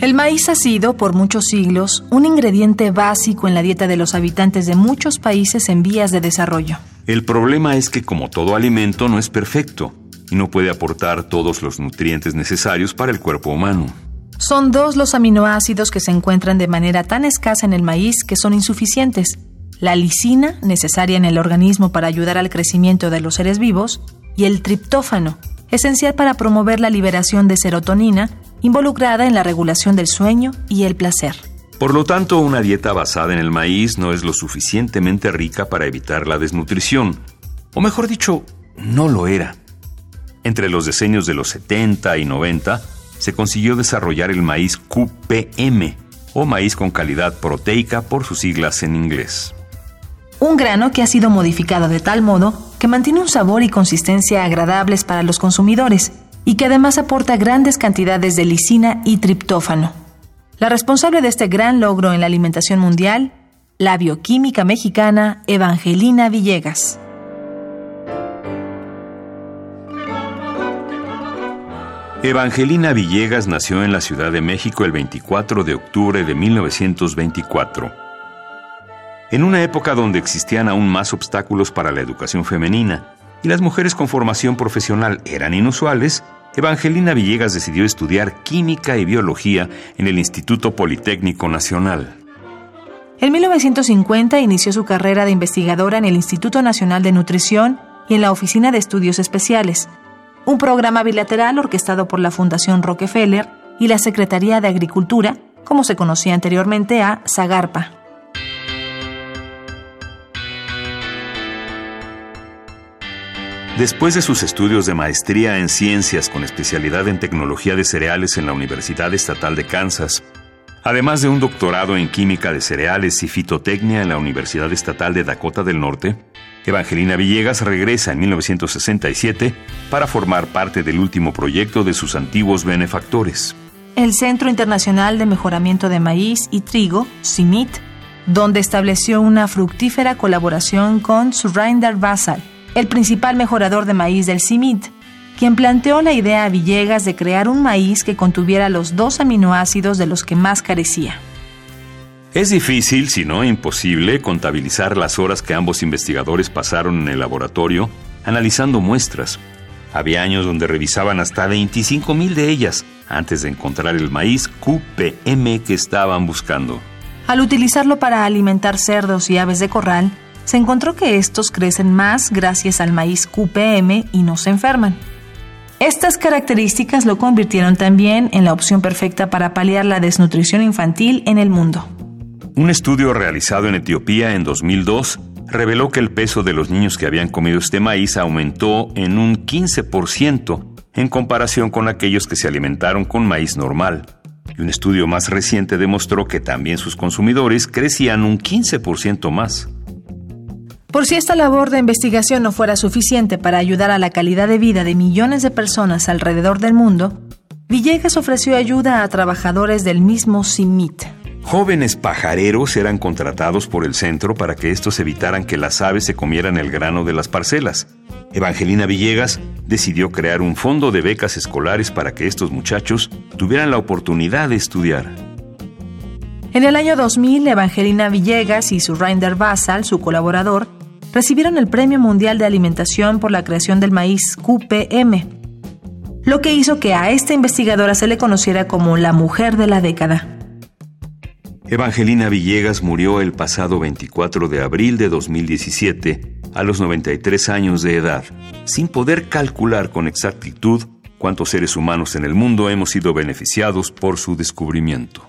El maíz ha sido, por muchos siglos, un ingrediente básico en la dieta de los habitantes de muchos países en vías de desarrollo. El problema es que como todo alimento no es perfecto y no puede aportar todos los nutrientes necesarios para el cuerpo humano. Son dos los aminoácidos que se encuentran de manera tan escasa en el maíz que son insuficientes. La lisina, necesaria en el organismo para ayudar al crecimiento de los seres vivos, y el triptófano, esencial para promover la liberación de serotonina, involucrada en la regulación del sueño y el placer. Por lo tanto, una dieta basada en el maíz no es lo suficientemente rica para evitar la desnutrición. O mejor dicho, no lo era. Entre los diseños de los 70 y 90, se consiguió desarrollar el maíz QPM, o maíz con calidad proteica por sus siglas en inglés. Un grano que ha sido modificado de tal modo que mantiene un sabor y consistencia agradables para los consumidores y que además aporta grandes cantidades de lisina y triptófano. La responsable de este gran logro en la alimentación mundial, la bioquímica mexicana Evangelina Villegas. Evangelina Villegas nació en la Ciudad de México el 24 de octubre de 1924. En una época donde existían aún más obstáculos para la educación femenina y las mujeres con formación profesional eran inusuales, Evangelina Villegas decidió estudiar química y biología en el Instituto Politécnico Nacional. En 1950 inició su carrera de investigadora en el Instituto Nacional de Nutrición y en la Oficina de Estudios Especiales, un programa bilateral orquestado por la Fundación Rockefeller y la Secretaría de Agricultura, como se conocía anteriormente a Zagarpa. Después de sus estudios de maestría en ciencias con especialidad en tecnología de cereales en la Universidad Estatal de Kansas, además de un doctorado en química de cereales y fitotecnia en la Universidad Estatal de Dakota del Norte, Evangelina Villegas regresa en 1967 para formar parte del último proyecto de sus antiguos benefactores. El Centro Internacional de Mejoramiento de Maíz y Trigo, CIMIT, donde estableció una fructífera colaboración con Surinder Basal, el principal mejorador de maíz del CIMIT, quien planteó la idea a Villegas de crear un maíz que contuviera los dos aminoácidos de los que más carecía. Es difícil, si no imposible, contabilizar las horas que ambos investigadores pasaron en el laboratorio analizando muestras. Había años donde revisaban hasta 25.000 de ellas antes de encontrar el maíz QPM que estaban buscando. Al utilizarlo para alimentar cerdos y aves de corral, se encontró que estos crecen más gracias al maíz QPM y no se enferman. Estas características lo convirtieron también en la opción perfecta para paliar la desnutrición infantil en el mundo. Un estudio realizado en Etiopía en 2002 reveló que el peso de los niños que habían comido este maíz aumentó en un 15% en comparación con aquellos que se alimentaron con maíz normal. Y un estudio más reciente demostró que también sus consumidores crecían un 15% más. Por si esta labor de investigación no fuera suficiente para ayudar a la calidad de vida de millones de personas alrededor del mundo, Villegas ofreció ayuda a trabajadores del mismo CIMIT, Jóvenes pajareros eran contratados por el centro para que estos evitaran que las aves se comieran el grano de las parcelas. Evangelina Villegas decidió crear un fondo de becas escolares para que estos muchachos tuvieran la oportunidad de estudiar. En el año 2000, Evangelina Villegas y su Rinder Basal, su colaborador, recibieron el Premio Mundial de Alimentación por la creación del maíz QPM, lo que hizo que a esta investigadora se le conociera como la mujer de la década. Evangelina Villegas murió el pasado 24 de abril de 2017 a los 93 años de edad, sin poder calcular con exactitud cuántos seres humanos en el mundo hemos sido beneficiados por su descubrimiento.